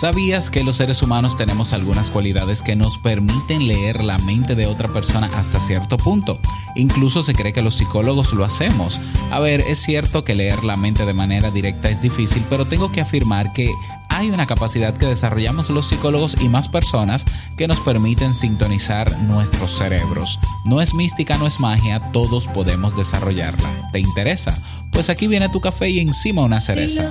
¿Sabías que los seres humanos tenemos algunas cualidades que nos permiten leer la mente de otra persona hasta cierto punto? Incluso se cree que los psicólogos lo hacemos. A ver, es cierto que leer la mente de manera directa es difícil, pero tengo que afirmar que hay una capacidad que desarrollamos los psicólogos y más personas que nos permiten sintonizar nuestros cerebros. No es mística, no es magia, todos podemos desarrollarla. ¿Te interesa? Pues aquí viene tu café y encima una cereza.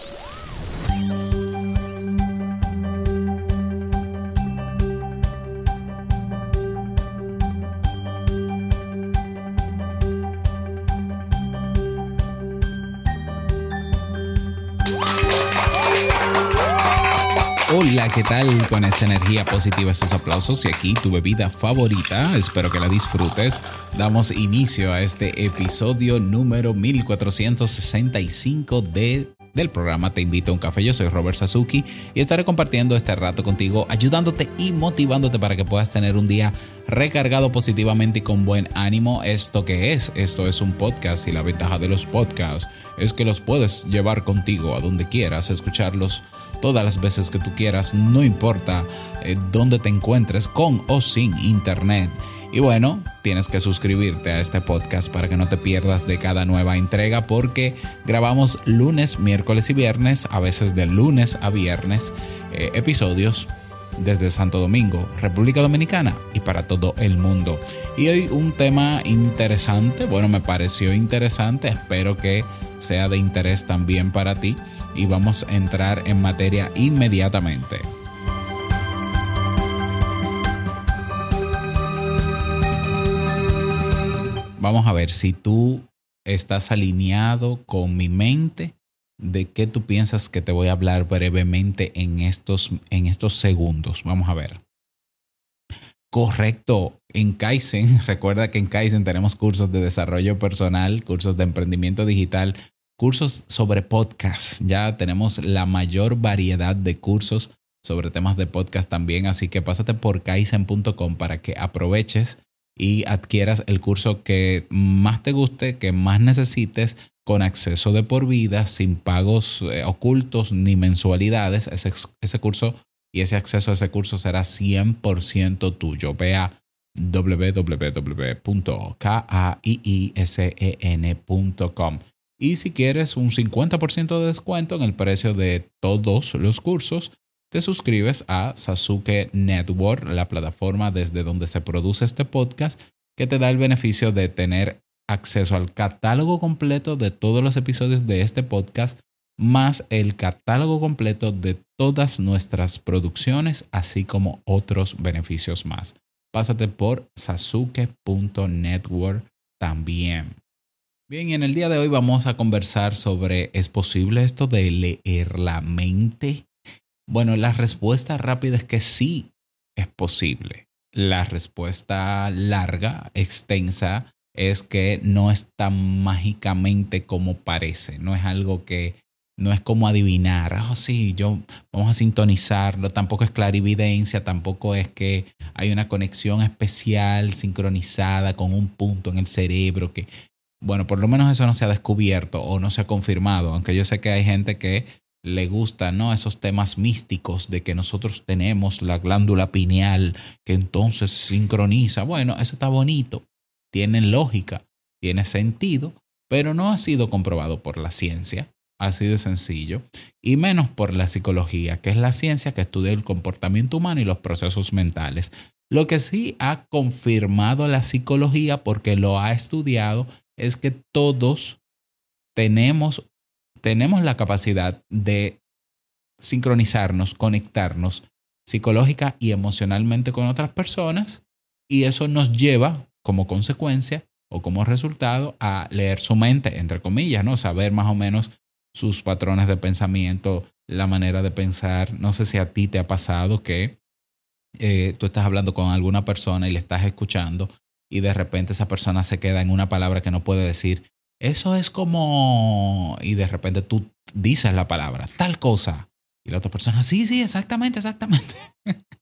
Hola, ¿qué tal? Con esa energía positiva, esos aplausos y aquí tu bebida favorita, espero que la disfrutes. Damos inicio a este episodio número 1465 de del programa Te invito a un café. Yo soy Robert Sasuki y estaré compartiendo este rato contigo, ayudándote y motivándote para que puedas tener un día recargado positivamente y con buen ánimo. ¿Esto que es? Esto es un podcast y la ventaja de los podcasts es que los puedes llevar contigo a donde quieras, escucharlos todas las veces que tú quieras, no importa eh, dónde te encuentres, con o sin internet. Y bueno, tienes que suscribirte a este podcast para que no te pierdas de cada nueva entrega porque grabamos lunes, miércoles y viernes, a veces de lunes a viernes, eh, episodios desde Santo Domingo, República Dominicana y para todo el mundo. Y hoy un tema interesante, bueno, me pareció interesante, espero que sea de interés también para ti y vamos a entrar en materia inmediatamente. Vamos a ver si tú estás alineado con mi mente de qué tú piensas que te voy a hablar brevemente en estos, en estos segundos. Vamos a ver. Correcto. En Kaizen, recuerda que en Kaizen tenemos cursos de desarrollo personal, cursos de emprendimiento digital, cursos sobre podcast. Ya tenemos la mayor variedad de cursos sobre temas de podcast también, así que pásate por kaizen.com para que aproveches y adquieras el curso que más te guste, que más necesites, con acceso de por vida, sin pagos eh, ocultos ni mensualidades. Ese, curso y ese acceso a ese curso será 100% tuyo. Ve a www.kaiisen.com. Y si quieres un 50% de descuento en el precio de todos los cursos, te suscribes a Sasuke Network, la plataforma desde donde se produce este podcast, que te da el beneficio de tener acceso al catálogo completo de todos los episodios de este podcast, más el catálogo completo de todas nuestras producciones, así como otros beneficios más. Pásate por sasuke.network también. Bien, en el día de hoy vamos a conversar sobre ¿es posible esto de leer la mente? Bueno, la respuesta rápida es que sí es posible. La respuesta larga, extensa, es que no es tan mágicamente como parece. No es algo que no es como adivinar, oh sí, yo vamos a sintonizarlo, tampoco es clarividencia, tampoco es que hay una conexión especial sincronizada con un punto en el cerebro que bueno, por lo menos eso no se ha descubierto o no se ha confirmado, aunque yo sé que hay gente que le gusta, ¿no? Esos temas místicos de que nosotros tenemos la glándula pineal que entonces sincroniza. Bueno, eso está bonito, tiene lógica, tiene sentido, pero no ha sido comprobado por la ciencia, así de sencillo, y menos por la psicología, que es la ciencia que estudia el comportamiento humano y los procesos mentales. Lo que sí ha confirmado la psicología, porque lo ha estudiado, es que todos tenemos, tenemos la capacidad de sincronizarnos, conectarnos psicológica y emocionalmente con otras personas Y eso nos lleva como consecuencia o como resultado a leer su mente, entre comillas, ¿no? Saber más o menos sus patrones de pensamiento, la manera de pensar. No sé si a ti te ha pasado que eh, tú estás hablando con alguna persona y le estás escuchando y de repente esa persona se queda en una palabra que no puede decir. Eso es como... y de repente tú dices la palabra, tal cosa. Y la otra persona, sí, sí, exactamente, exactamente.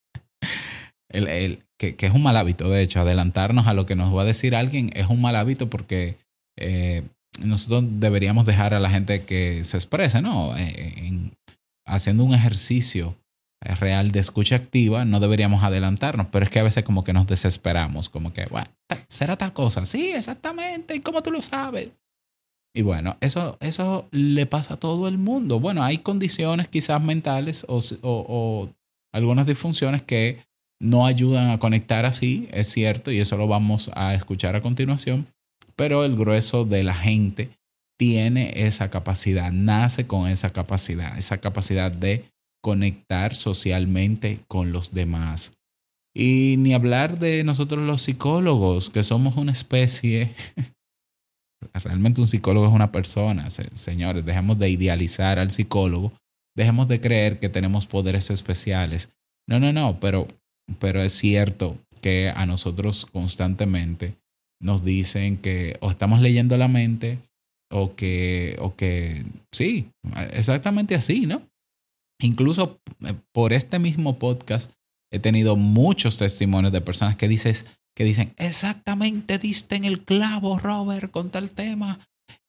el, el, que, que, es un mal hábito, de hecho, adelantarnos a lo que nos va a decir alguien es un mal hábito porque eh, nosotros deberíamos dejar a la gente que se exprese, ¿no? Eh, en, haciendo un ejercicio real de escucha activa, no deberíamos adelantarnos, pero es que a veces como que nos desesperamos, como que, bueno, será tal cosa, sí, exactamente, ¿y cómo tú lo sabes? Y bueno, eso, eso le pasa a todo el mundo. Bueno, hay condiciones quizás mentales o, o algunas disfunciones que no ayudan a conectar así, es cierto, y eso lo vamos a escuchar a continuación, pero el grueso de la gente tiene esa capacidad, nace con esa capacidad, esa capacidad de conectar socialmente con los demás. Y ni hablar de nosotros los psicólogos, que somos una especie. Realmente un psicólogo es una persona, señores, dejemos de idealizar al psicólogo, dejemos de creer que tenemos poderes especiales. No, no, no, pero, pero es cierto que a nosotros constantemente nos dicen que o estamos leyendo la mente o que, o que sí, exactamente así, ¿no? Incluso eh, por este mismo podcast he tenido muchos testimonios de personas que, dices, que dicen, exactamente diste en el clavo, Robert, con tal tema.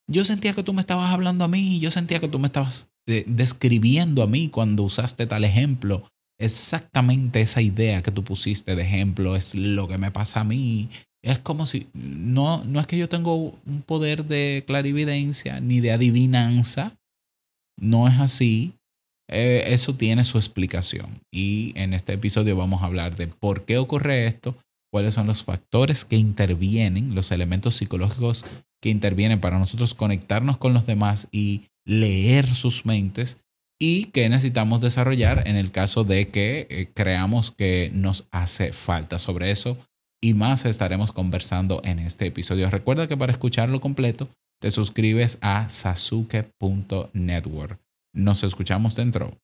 Yo sentía que tú me estabas hablando a mí, yo sentía que tú me estabas eh, describiendo a mí cuando usaste tal ejemplo. Exactamente esa idea que tú pusiste de ejemplo es lo que me pasa a mí. Es como si, no, no es que yo tengo un poder de clarividencia ni de adivinanza, no es así, eh, eso tiene su explicación. Y en este episodio vamos a hablar de por qué ocurre esto, cuáles son los factores que intervienen, los elementos psicológicos que intervienen para nosotros conectarnos con los demás y leer sus mentes y qué necesitamos desarrollar en el caso de que eh, creamos que nos hace falta. Sobre eso y más estaremos conversando en este episodio. Recuerda que para escucharlo completo te suscribes a sasuke.network. Nos escuchamos dentro.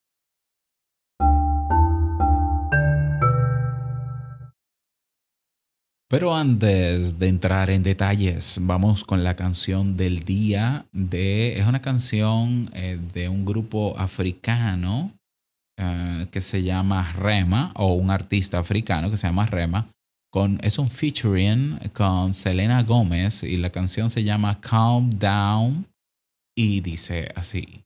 Pero antes de entrar en detalles, vamos con la canción del día. De, es una canción eh, de un grupo africano eh, que se llama Rema, o un artista africano que se llama Rema. Con, es un featuring con Selena Gómez y la canción se llama Calm Down y dice así.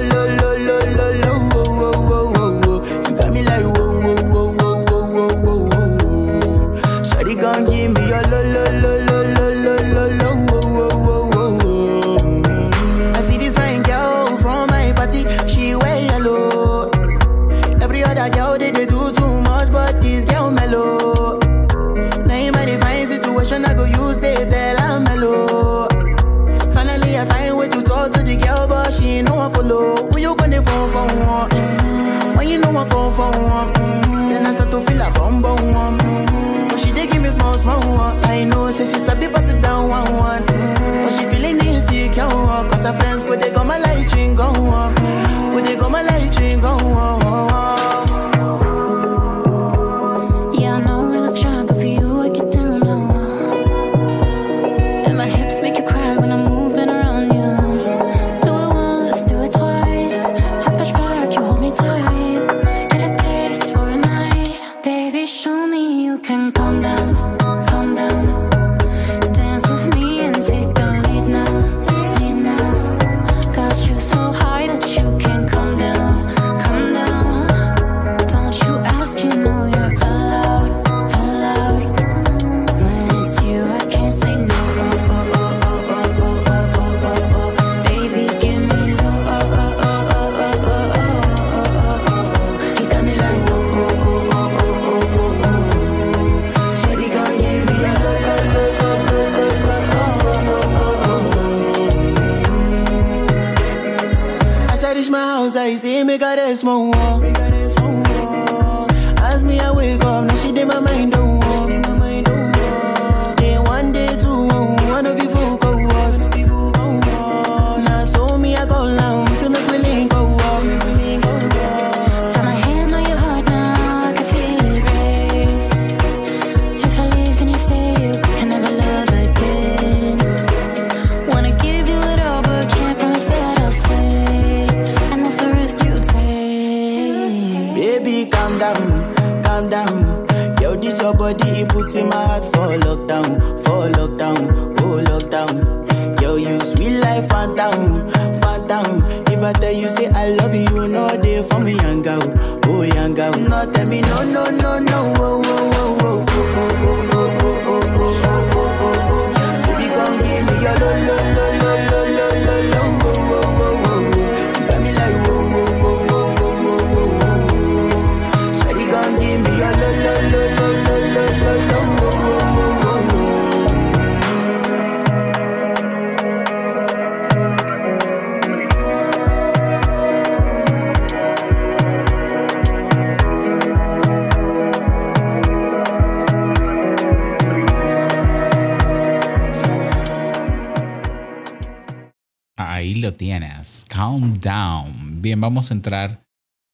lo tienes. Calm down. Bien, vamos a entrar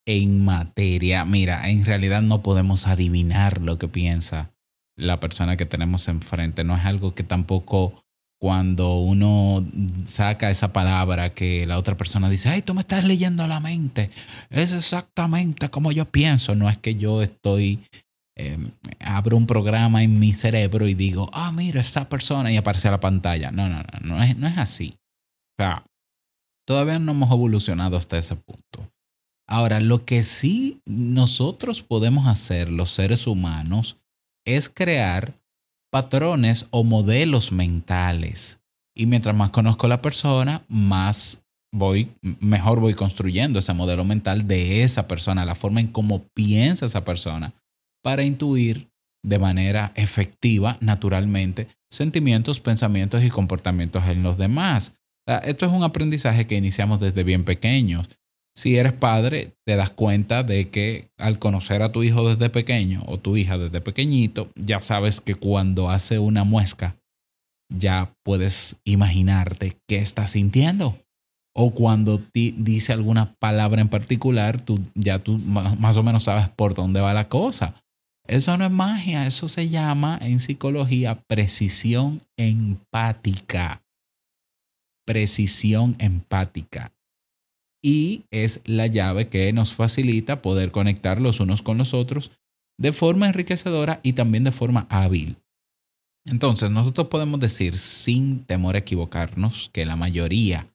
en materia. Mira, en realidad no podemos adivinar lo que piensa la persona que tenemos enfrente. No es algo que tampoco cuando uno saca esa palabra que la otra persona dice, ay, tú me estás leyendo la mente. Es exactamente como yo pienso. No es que yo estoy eh, abro un programa en mi cerebro y digo, ah, mira, esta persona y aparece a la pantalla. No, no, no, no es, no es así. O sea, todavía no hemos evolucionado hasta ese punto. Ahora, lo que sí nosotros podemos hacer, los seres humanos, es crear patrones o modelos mentales. Y mientras más conozco a la persona, más voy, mejor voy construyendo ese modelo mental de esa persona, la forma en cómo piensa esa persona, para intuir de manera efectiva, naturalmente, sentimientos, pensamientos y comportamientos en los demás. Esto es un aprendizaje que iniciamos desde bien pequeños. Si eres padre, te das cuenta de que al conocer a tu hijo desde pequeño o tu hija desde pequeñito, ya sabes que cuando hace una muesca, ya puedes imaginarte qué está sintiendo. O cuando ti dice alguna palabra en particular, tú, ya tú más o menos sabes por dónde va la cosa. Eso no es magia, eso se llama en psicología precisión empática. Precisión empática. Y es la llave que nos facilita poder conectar los unos con los otros de forma enriquecedora y también de forma hábil. Entonces, nosotros podemos decir sin temor a equivocarnos que la mayoría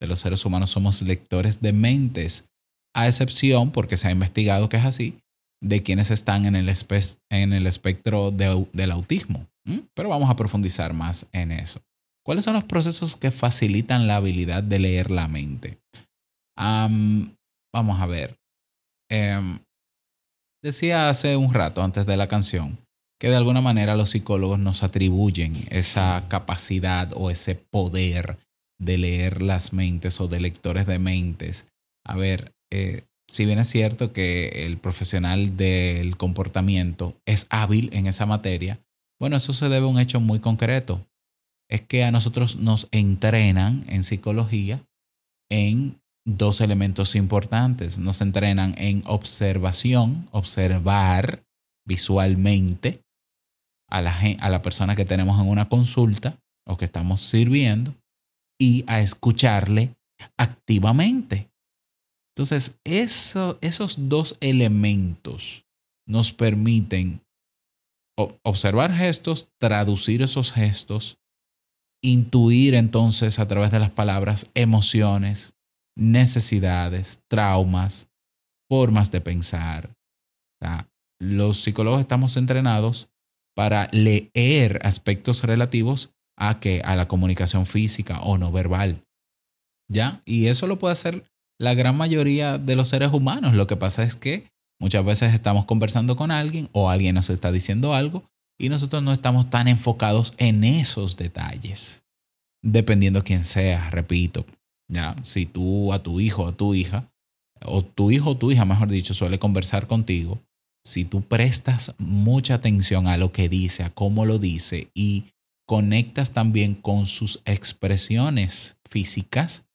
de los seres humanos somos lectores de mentes, a excepción, porque se ha investigado que es así, de quienes están en el, espe en el espectro de, del autismo. Pero vamos a profundizar más en eso. ¿Cuáles son los procesos que facilitan la habilidad de leer la mente? Vamos a ver. Um, decía hace un rato, antes de la canción, que de alguna manera los psicólogos nos atribuyen esa capacidad o ese poder de leer las mentes o de lectores de mentes. A ver, eh, si bien es cierto que el profesional del comportamiento es hábil en esa materia, bueno, eso se debe a un hecho muy concreto. Es que a nosotros nos entrenan en psicología en dos elementos importantes. Nos entrenan en observación, observar visualmente a la, a la persona que tenemos en una consulta o que estamos sirviendo y a escucharle activamente. Entonces, eso, esos dos elementos nos permiten observar gestos, traducir esos gestos, intuir entonces a través de las palabras emociones, necesidades, traumas, formas de pensar. Los psicólogos estamos entrenados para leer aspectos relativos a que a la comunicación física o no verbal. ¿Ya? Y eso lo puede hacer la gran mayoría de los seres humanos. Lo que pasa es que muchas veces estamos conversando con alguien o alguien nos está diciendo algo y nosotros no estamos tan enfocados en esos detalles. Dependiendo quién sea, repito. Ya, si tú a tu hijo o a tu hija o tu hijo o tu hija, mejor dicho, suele conversar contigo, si tú prestas mucha atención a lo que dice, a cómo lo dice y conectas también con sus expresiones físicas,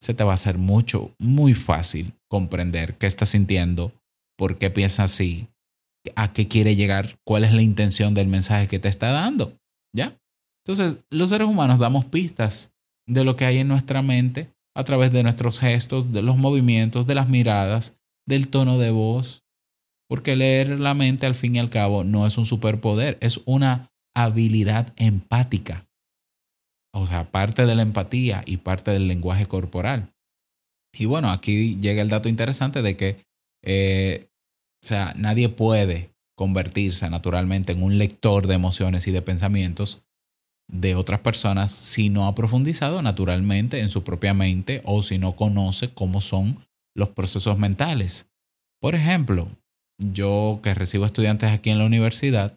se te va a hacer mucho, muy fácil comprender qué está sintiendo, por qué piensa así, a qué quiere llegar, cuál es la intención del mensaje que te está dando. ¿Ya? Entonces, los seres humanos damos pistas de lo que hay en nuestra mente a través de nuestros gestos, de los movimientos, de las miradas, del tono de voz. Porque leer la mente al fin y al cabo no es un superpoder, es una habilidad empática. O sea, parte de la empatía y parte del lenguaje corporal. Y bueno, aquí llega el dato interesante de que, eh, o sea, nadie puede convertirse naturalmente en un lector de emociones y de pensamientos de otras personas si no ha profundizado naturalmente en su propia mente o si no conoce cómo son los procesos mentales. Por ejemplo, yo que recibo estudiantes aquí en la universidad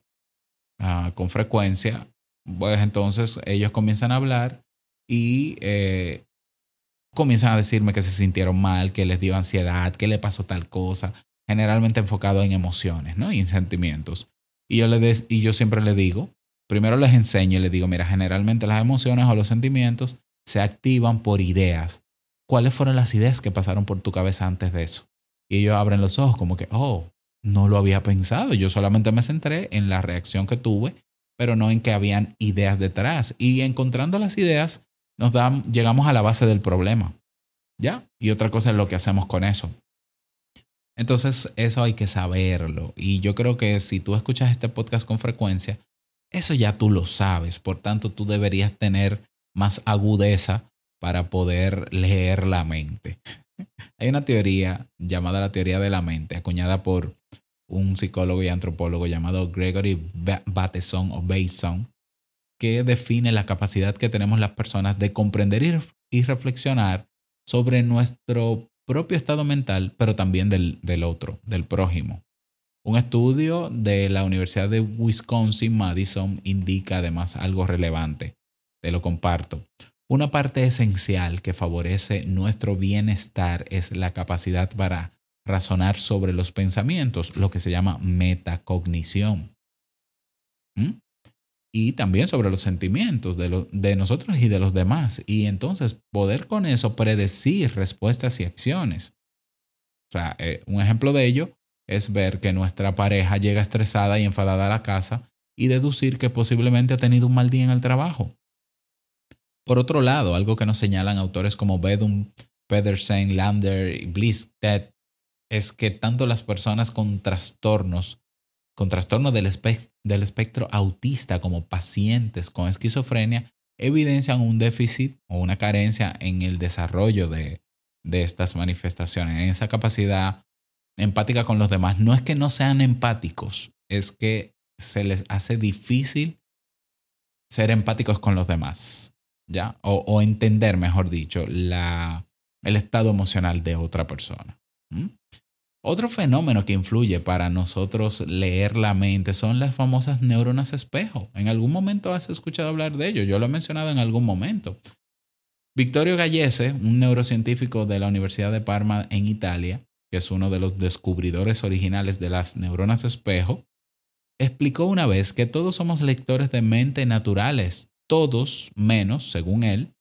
uh, con frecuencia, pues entonces ellos comienzan a hablar y eh, comienzan a decirme que se sintieron mal, que les dio ansiedad, que le pasó tal cosa, generalmente enfocado en emociones ¿no? y en sentimientos. Y yo, le y yo siempre le digo, primero les enseño y les digo, mira, generalmente las emociones o los sentimientos se activan por ideas. ¿Cuáles fueron las ideas que pasaron por tu cabeza antes de eso? Y ellos abren los ojos como que, oh, no lo había pensado. Yo solamente me centré en la reacción que tuve, pero no en que habían ideas detrás. Y encontrando las ideas, nos dan, llegamos a la base del problema. ¿Ya? Y otra cosa es lo que hacemos con eso. Entonces, eso hay que saberlo. Y yo creo que si tú escuchas este podcast con frecuencia, eso ya tú lo sabes. Por tanto, tú deberías tener más agudeza para poder leer la mente. Hay una teoría llamada la teoría de la mente, acuñada por un psicólogo y antropólogo llamado Gregory Bateson o Bateson, que define la capacidad que tenemos las personas de comprender y reflexionar sobre nuestro propio estado mental, pero también del, del otro, del prójimo. Un estudio de la Universidad de Wisconsin-Madison indica además algo relevante. Te lo comparto. Una parte esencial que favorece nuestro bienestar es la capacidad para razonar sobre los pensamientos, lo que se llama metacognición. ¿Mm? Y también sobre los sentimientos de, nosotros y de los demás. Y entonces poder con eso predecir respuestas y acciones. O sea, eh, un ejemplo de ello es ver que nuestra pareja llega estresada y enfadada a la casa y deducir que posiblemente ha tenido un mal día en el trabajo. Por otro lado, algo que nos señalan autores como Bedum, Pedersen, Lander y Blisted es que tanto las personas con trastornos con trastorno del, del espectro autista como pacientes con esquizofrenia evidencian un déficit o una carencia en el desarrollo de, de estas manifestaciones, en esa capacidad empática con los demás. No es que no sean empáticos, es que se les hace difícil ser empáticos con los demás, ¿ya? O, o entender, mejor dicho, la, el estado emocional de otra persona. Otro fenómeno que influye para nosotros leer la mente son las famosas neuronas espejo. En algún momento has escuchado hablar de ello, yo lo he mencionado en algún momento. Victorio Gallese, un neurocientífico de la Universidad de Parma en Italia, que es uno de los descubridores originales de las neuronas espejo, explicó una vez que todos somos lectores de mente naturales, todos menos, según él,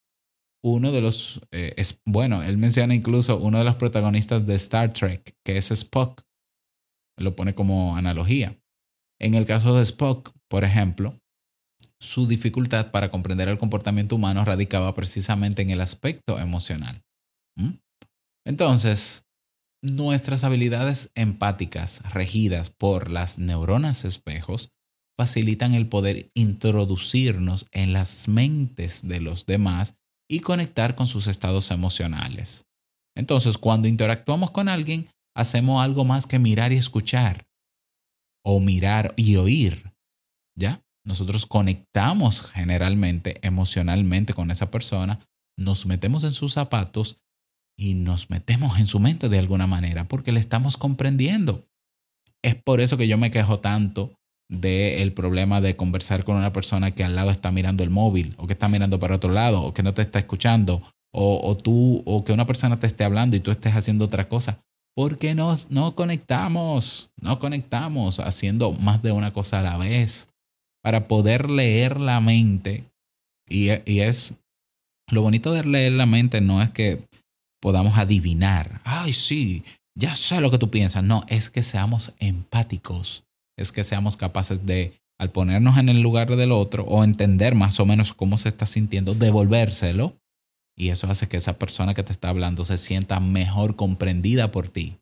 uno de los, eh, es, bueno, él menciona incluso uno de los protagonistas de Star Trek, que es Spock. Lo pone como analogía. En el caso de Spock, por ejemplo, su dificultad para comprender el comportamiento humano radicaba precisamente en el aspecto emocional. Entonces, nuestras habilidades empáticas regidas por las neuronas espejos facilitan el poder introducirnos en las mentes de los demás y conectar con sus estados emocionales. Entonces, cuando interactuamos con alguien, hacemos algo más que mirar y escuchar, o mirar y oír, ¿ya? Nosotros conectamos generalmente emocionalmente con esa persona, nos metemos en sus zapatos y nos metemos en su mente de alguna manera porque le estamos comprendiendo. Es por eso que yo me quejo tanto del problema de conversar con una persona que al lado está mirando el móvil o que está mirando para otro lado o que no te está escuchando o, o tú, o que una persona te esté hablando y tú estés haciendo otra cosa. Porque nos, no conectamos, no conectamos haciendo más de una cosa a la vez para poder leer la mente. Y, y es lo bonito de leer la mente no es que podamos adivinar, ay, sí, ya sé lo que tú piensas. No, es que seamos empáticos, es que seamos capaces de, al ponernos en el lugar del otro o entender más o menos cómo se está sintiendo, devolvérselo y eso hace que esa persona que te está hablando se sienta mejor comprendida por ti.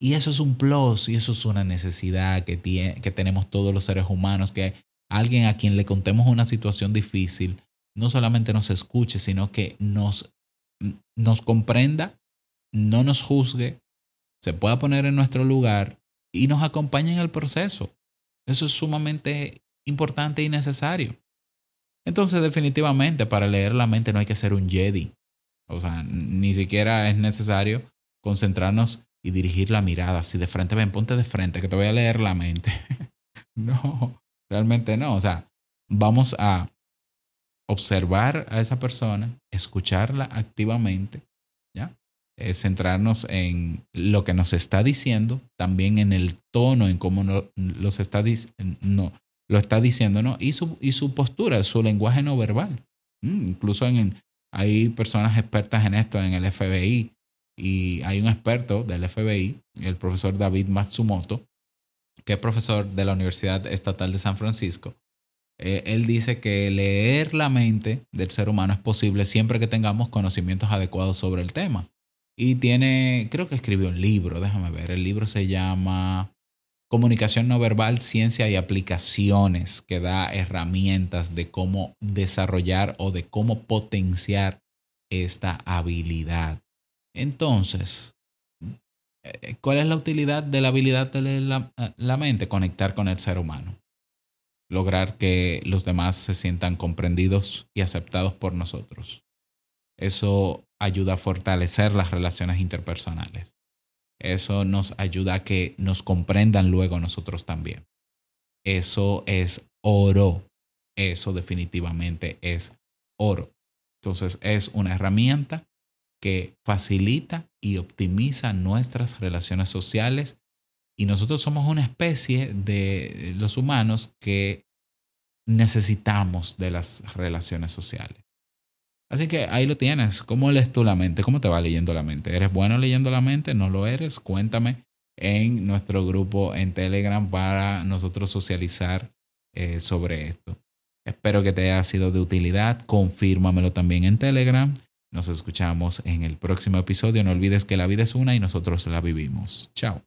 Y eso es un plus y eso es una necesidad que, tiene, que tenemos todos los seres humanos, que alguien a quien le contemos una situación difícil no solamente nos escuche, sino que nos, nos comprenda, no nos juzgue, se pueda poner en nuestro lugar y nos acompañe en el proceso. Eso es sumamente importante y necesario. Entonces, definitivamente, para leer la mente no hay que ser un Jedi. O sea, ni siquiera es necesario concentrarnos y dirigir la mirada así de frente. Ven, ponte de frente, que te voy a leer la mente. no, realmente no. O sea, vamos a observar a esa persona, escucharla activamente, centrarnos en lo que nos está diciendo, también en el tono, en cómo no, lo está diciendo, ¿no? Y su, y su postura, su lenguaje no verbal. Mm, incluso en, hay personas expertas en esto en el FBI y hay un experto del FBI, el profesor David Matsumoto, que es profesor de la Universidad Estatal de San Francisco. Eh, él dice que leer la mente del ser humano es posible siempre que tengamos conocimientos adecuados sobre el tema. Y tiene, creo que escribió un libro, déjame ver, el libro se llama Comunicación no verbal, ciencia y aplicaciones, que da herramientas de cómo desarrollar o de cómo potenciar esta habilidad. Entonces, eh, ¿cuál es la utilidad de la habilidad de la, eh, la mente? Conectar con el ser humano. Lograr que los demás se sientan comprendidos y aceptados por nosotros. Eso ayuda a fortalecer las relaciones interpersonales. Eso nos ayuda a que nos comprendan luego nosotros también. Eso es oro. Eso definitivamente es oro. Entonces es una herramienta que facilita y optimiza nuestras relaciones sociales y nosotros somos una especie de los humanos que necesitamos de las relaciones sociales. Así que ahí lo tienes. ¿Cómo lees tú la mente? ¿Cómo te va leyendo la mente? ¿Eres bueno leyendo la mente? ¿No lo eres? Cuéntame en nuestro grupo en Telegram para nosotros socializar eh, sobre esto. Espero que te haya sido de utilidad. Confírmamelo también en Telegram. Nos escuchamos en el próximo episodio. No olvides que la vida es una y nosotros la vivimos. Chao.